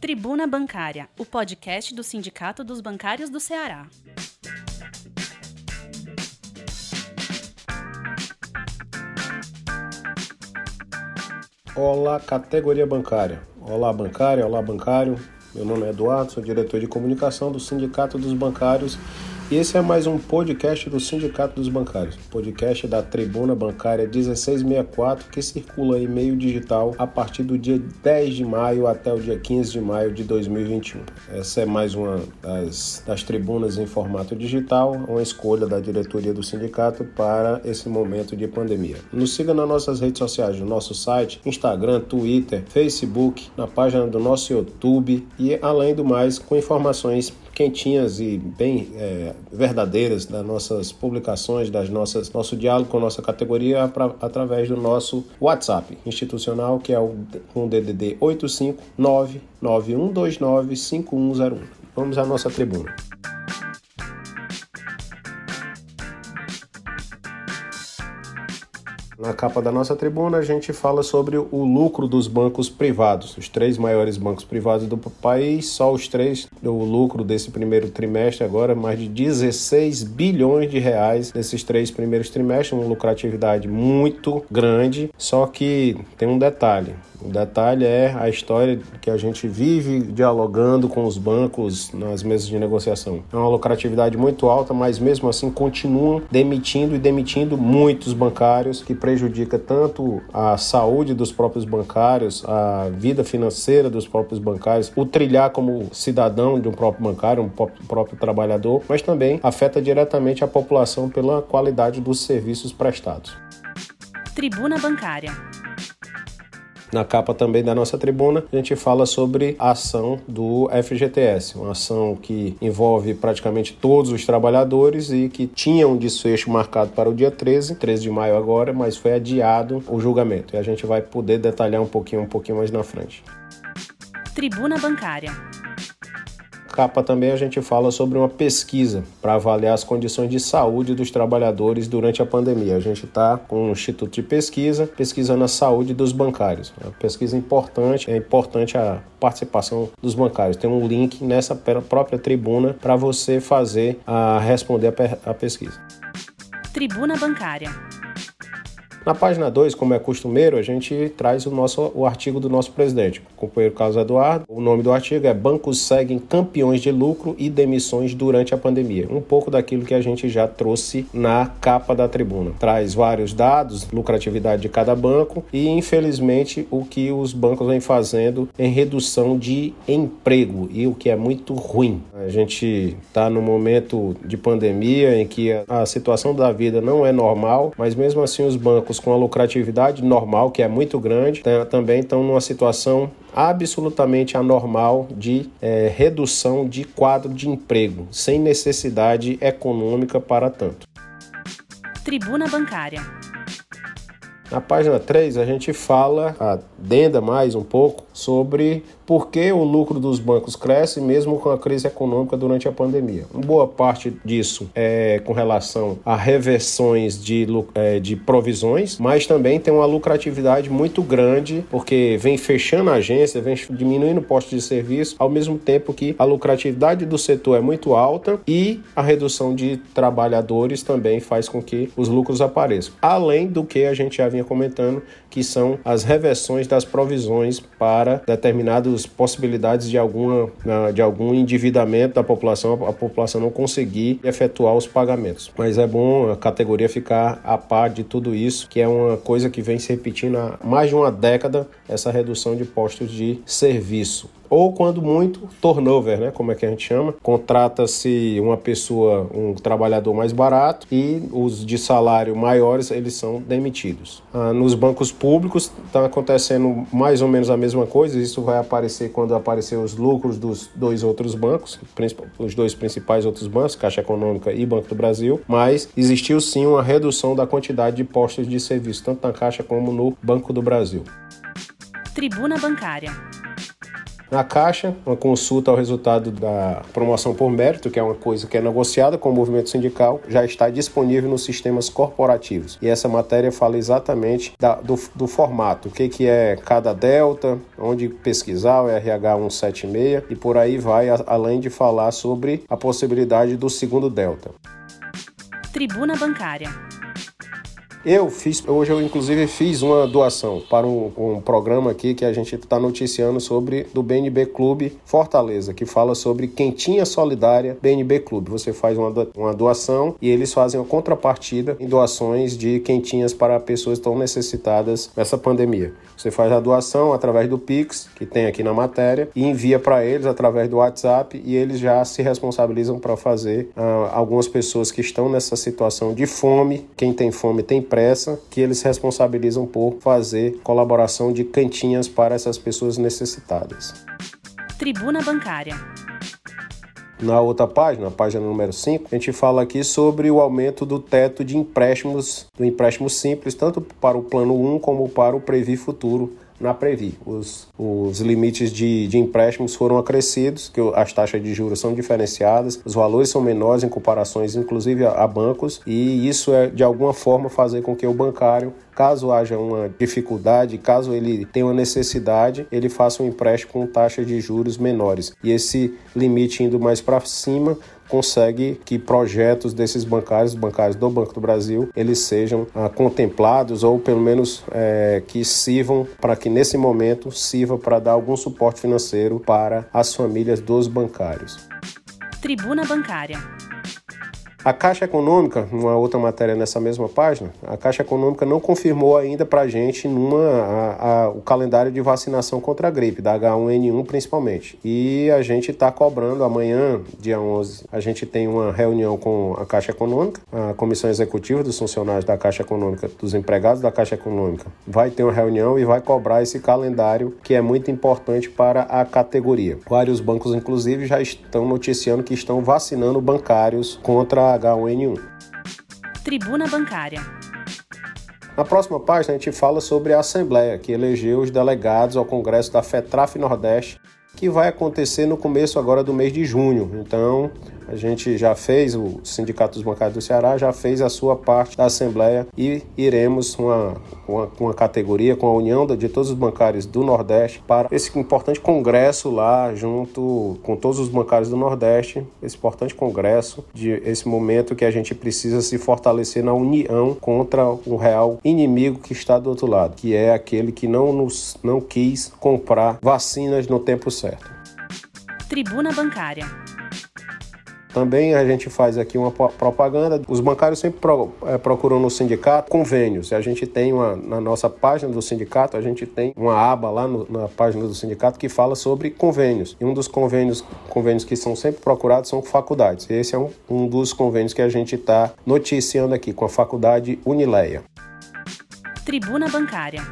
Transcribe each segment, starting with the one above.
Tribuna Bancária, o podcast do Sindicato dos Bancários do Ceará. Olá, categoria bancária. Olá, bancária. Olá, bancário. Meu nome é Eduardo, sou diretor de comunicação do Sindicato dos Bancários e esse é mais um podcast do Sindicato dos Bancários, podcast da Tribuna Bancária 1664, que circula em meio digital a partir do dia 10 de maio até o dia 15 de maio de 2021. Essa é mais uma das, das tribunas em formato digital, uma escolha da diretoria do sindicato para esse momento de pandemia. Nos siga nas nossas redes sociais, no nosso site, Instagram, Twitter, Facebook, na página do nosso YouTube e, além do mais, com informações quentinhas e bem é, verdadeiras das nossas publicações, das nossas nosso diálogo com nossa categoria pra, através do nosso WhatsApp institucional, que é o um DDD 85991295101. Vamos à nossa tribuna. Na capa da nossa tribuna, a gente fala sobre o lucro dos bancos privados, os três maiores bancos privados do país, só os três, o lucro desse primeiro trimestre agora, mais de 16 bilhões de reais nesses três primeiros trimestres, uma lucratividade muito grande, só que tem um detalhe, o detalhe é a história que a gente vive dialogando com os bancos nas mesas de negociação. É uma lucratividade muito alta, mas mesmo assim continuam demitindo e demitindo muitos bancários, que prejudica tanto a saúde dos próprios bancários, a vida financeira dos próprios bancários, o trilhar como cidadão de um próprio bancário, um próprio trabalhador, mas também afeta diretamente a população pela qualidade dos serviços prestados. Tribuna Bancária na capa também da nossa tribuna, a gente fala sobre a ação do FGTS, uma ação que envolve praticamente todos os trabalhadores e que tinha um desfecho marcado para o dia 13, 13 de maio agora, mas foi adiado o julgamento. E a gente vai poder detalhar um pouquinho, um pouquinho mais na frente. Tribuna Bancária capa também a gente fala sobre uma pesquisa para avaliar as condições de saúde dos trabalhadores durante a pandemia. A gente está com um instituto de pesquisa pesquisando a saúde dos bancários. É uma pesquisa importante, é importante a participação dos bancários. Tem um link nessa própria tribuna para você fazer a responder a pesquisa. Tribuna Bancária. Na página 2, como é costumeiro, a gente traz o, nosso, o artigo do nosso presidente, o companheiro Carlos Eduardo. O nome do artigo é Bancos seguem campeões de lucro e demissões durante a pandemia. Um pouco daquilo que a gente já trouxe na capa da tribuna. Traz vários dados, lucratividade de cada banco e, infelizmente, o que os bancos vêm fazendo em redução de emprego e o que é muito ruim. A gente está no momento de pandemia em que a situação da vida não é normal, mas mesmo assim os bancos com a lucratividade normal, que é muito grande, também estão numa situação absolutamente anormal de é, redução de quadro de emprego, sem necessidade econômica para tanto. Tribuna Bancária. Na página 3, a gente fala, adenda mais um pouco, sobre por que o lucro dos bancos cresce mesmo com a crise econômica durante a pandemia. Uma boa parte disso é com relação a reversões de, é, de provisões, mas também tem uma lucratividade muito grande, porque vem fechando a agência, vem diminuindo o posto de serviço, ao mesmo tempo que a lucratividade do setor é muito alta e a redução de trabalhadores também faz com que os lucros apareçam. Além do que a gente já vinha comentando, que são as reversões das provisões para determinadas possibilidades de, alguma, de algum endividamento da população, a população não conseguir efetuar os pagamentos. Mas é bom a categoria ficar a par de tudo isso, que é uma coisa que vem se repetindo há mais de uma década, essa redução de postos de serviço ou quando muito turnover, né, como é que a gente chama, contrata-se uma pessoa, um trabalhador mais barato e os de salário maiores eles são demitidos. Ah, nos bancos públicos está acontecendo mais ou menos a mesma coisa. Isso vai aparecer quando aparecer os lucros dos dois outros bancos, os dois principais outros bancos, Caixa Econômica e Banco do Brasil. Mas existiu sim uma redução da quantidade de postos de serviço tanto na Caixa como no Banco do Brasil. Tribuna Bancária. Na Caixa, uma consulta ao resultado da promoção por mérito, que é uma coisa que é negociada com o movimento sindical, já está disponível nos sistemas corporativos. E essa matéria fala exatamente da, do, do, formato, o que, que é cada delta, onde pesquisar, o RH 176, e por aí vai, além de falar sobre a possibilidade do segundo delta. Tribuna Bancária. Eu fiz, hoje eu inclusive fiz uma doação para um, um programa aqui que a gente está noticiando sobre do BNB Clube Fortaleza, que fala sobre quentinha solidária BNB Clube. Você faz uma, uma doação e eles fazem a contrapartida em doações de quentinhas para pessoas estão necessitadas nessa pandemia. Você faz a doação através do Pix, que tem aqui na matéria, e envia para eles através do WhatsApp e eles já se responsabilizam para fazer uh, algumas pessoas que estão nessa situação de fome. Quem tem fome tem que eles responsabilizam por fazer colaboração de cantinhas para essas pessoas necessitadas. Tribuna Bancária. Na outra página, página número 5, a gente fala aqui sobre o aumento do teto de empréstimos, do empréstimo simples, tanto para o plano 1 como para o Previ Futuro na Previ. Os, os limites de, de empréstimos foram acrescidos, que as taxas de juros são diferenciadas, os valores são menores em comparações, inclusive a, a bancos, e isso é de alguma forma fazer com que o bancário caso haja uma dificuldade, caso ele tenha uma necessidade, ele faça um empréstimo com taxas de juros menores. E esse limite indo mais para cima consegue que projetos desses bancários, bancários do Banco do Brasil, eles sejam ah, contemplados ou pelo menos é, que sirvam para que nesse momento sirva para dar algum suporte financeiro para as famílias dos bancários. Tribuna Bancária. A Caixa Econômica, uma outra matéria nessa mesma página, a Caixa Econômica não confirmou ainda para a gente numa, a, a, o calendário de vacinação contra a gripe, da H1N1 principalmente. E a gente está cobrando amanhã, dia 11, a gente tem uma reunião com a Caixa Econômica, a Comissão Executiva dos Funcionários da Caixa Econômica, dos empregados da Caixa Econômica, vai ter uma reunião e vai cobrar esse calendário que é muito importante para a categoria. Vários bancos, inclusive, já estão noticiando que estão vacinando bancários contra H1N1. Tribuna Bancária. Na próxima página, a gente fala sobre a Assembleia, que elegeu os delegados ao Congresso da FETRAF Nordeste, que vai acontecer no começo agora do mês de junho. Então, a gente já fez, o Sindicato dos Bancários do Ceará já fez a sua parte da Assembleia e iremos uma, uma, uma categoria com a união de todos os bancários do Nordeste para esse importante congresso lá, junto com todos os bancários do Nordeste, esse importante congresso, de esse momento que a gente precisa se fortalecer na união contra o real inimigo que está do outro lado, que é aquele que não nos não quis comprar vacinas no tempo certo. Tribuna Bancária. Também a gente faz aqui uma propaganda. Os bancários sempre pro, é, procuram no sindicato convênios. A gente tem uma, na nossa página do sindicato, a gente tem uma aba lá no, na página do sindicato que fala sobre convênios. E um dos convênios, convênios que são sempre procurados são faculdades. Esse é um, um dos convênios que a gente está noticiando aqui com a faculdade Unileia. Tribuna Bancária.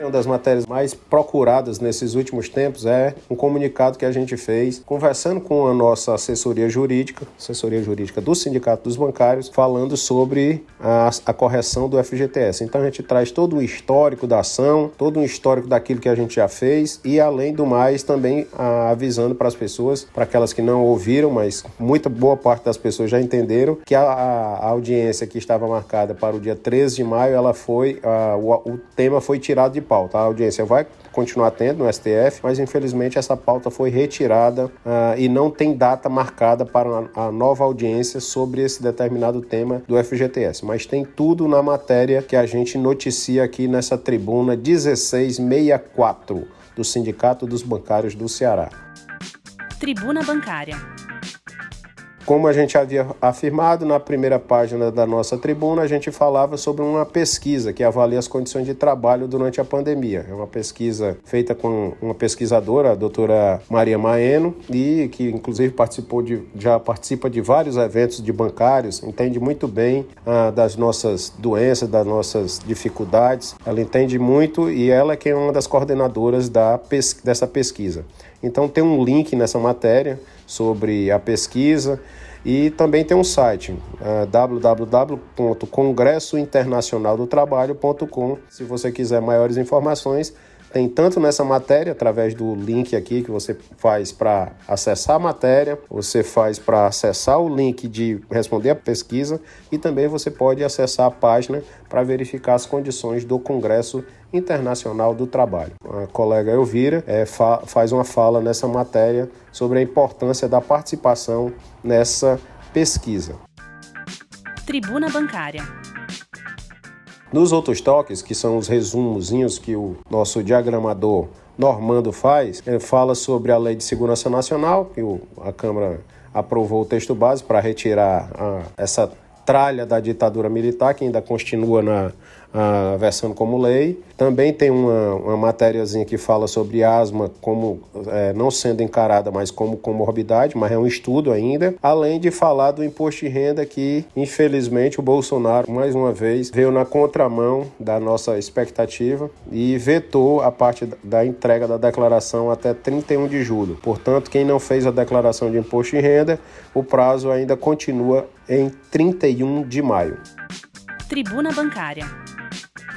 Uma das matérias mais procuradas nesses últimos tempos é um comunicado que a gente fez conversando com a nossa assessoria jurídica, assessoria jurídica do Sindicato dos Bancários, falando sobre a, a correção do FGTS. Então a gente traz todo o histórico da ação, todo um histórico daquilo que a gente já fez e, além do mais, também a, avisando para as pessoas, para aquelas que não ouviram, mas muita boa parte das pessoas já entenderam, que a, a audiência que estava marcada para o dia 13 de maio, ela foi, o, o tema foi tirado de pauta. A audiência vai continuar tendo no STF, mas infelizmente essa pauta foi retirada uh, e não tem data marcada para a nova audiência sobre esse determinado tema do FGTS. Mas tem tudo na matéria que a gente noticia aqui nessa tribuna 1664 do Sindicato dos Bancários do Ceará. Tribuna Bancária. Como a gente havia afirmado na primeira página da nossa tribuna, a gente falava sobre uma pesquisa que avalia as condições de trabalho durante a pandemia. É uma pesquisa feita com uma pesquisadora, a doutora Maria Maeno, e que inclusive participou de, já participa de vários eventos de bancários, entende muito bem ah, das nossas doenças, das nossas dificuldades. Ela entende muito e ela é quem é uma das coordenadoras da pes dessa pesquisa. Então tem um link nessa matéria sobre a pesquisa e também tem um site uh, www.congressointernacionaldotrabalho.com. Se você quiser maiores informações, tem tanto nessa matéria, através do link aqui que você faz para acessar a matéria, você faz para acessar o link de responder a pesquisa e também você pode acessar a página para verificar as condições do Congresso Internacional do Trabalho. A colega Elvira é, fa faz uma fala nessa matéria sobre a importância da participação nessa pesquisa. Tribuna Bancária. Nos outros toques, que são os resumozinhos que o nosso diagramador Normando faz, ele fala sobre a Lei de Segurança Nacional, que a Câmara aprovou o texto base para retirar a, essa tralha da ditadura militar, que ainda continua na, a versão como lei. Também tem uma, uma matériazinha que fala sobre asma como é, não sendo encarada mais como comorbidade, mas é um estudo ainda. Além de falar do imposto de renda que, infelizmente, o Bolsonaro, mais uma vez, veio na contramão da nossa expectativa e vetou a parte da entrega da declaração até 31 de julho. Portanto, quem não fez a declaração de imposto de renda, o prazo ainda continua em 31 de maio. Tribuna Bancária.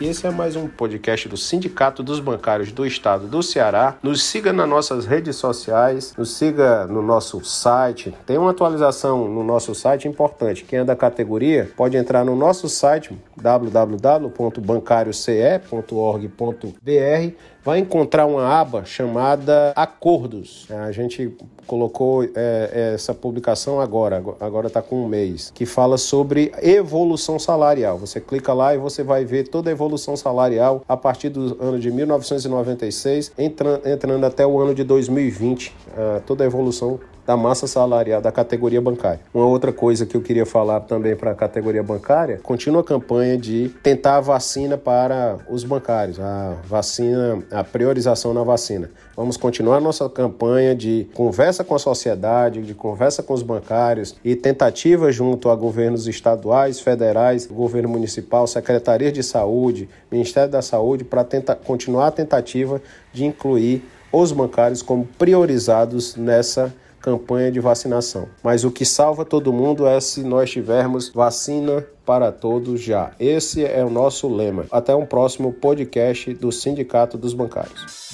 E esse é mais um podcast do Sindicato dos Bancários do Estado do Ceará. Nos siga nas nossas redes sociais, nos siga no nosso site. Tem uma atualização no nosso site importante. Quem é da categoria pode entrar no nosso site www.bancarioce.org.br vai encontrar uma aba chamada Acordos. É, a gente colocou é, essa publicação agora, agora está com um mês, que fala sobre evolução salarial. Você clica lá e você vai ver toda a evolução salarial a partir do ano de 1996, entrando, até o ano de 2020, é, toda a evolução da massa salarial da categoria bancária. Uma outra coisa que eu queria falar também para a categoria bancária, continua a campanha de tentar a vacina para os bancários, a vacina, a priorização na vacina. Vamos continuar nossa campanha de conversa com a sociedade, de conversa com os bancários e tentativa junto a governos estaduais, federais, governo municipal, secretarias de saúde, Ministério da Saúde para tentar continuar a tentativa de incluir os bancários como priorizados nessa campanha de vacinação. Mas o que salva todo mundo é se nós tivermos vacina para todos já. Esse é o nosso lema. Até um próximo podcast do Sindicato dos Bancários.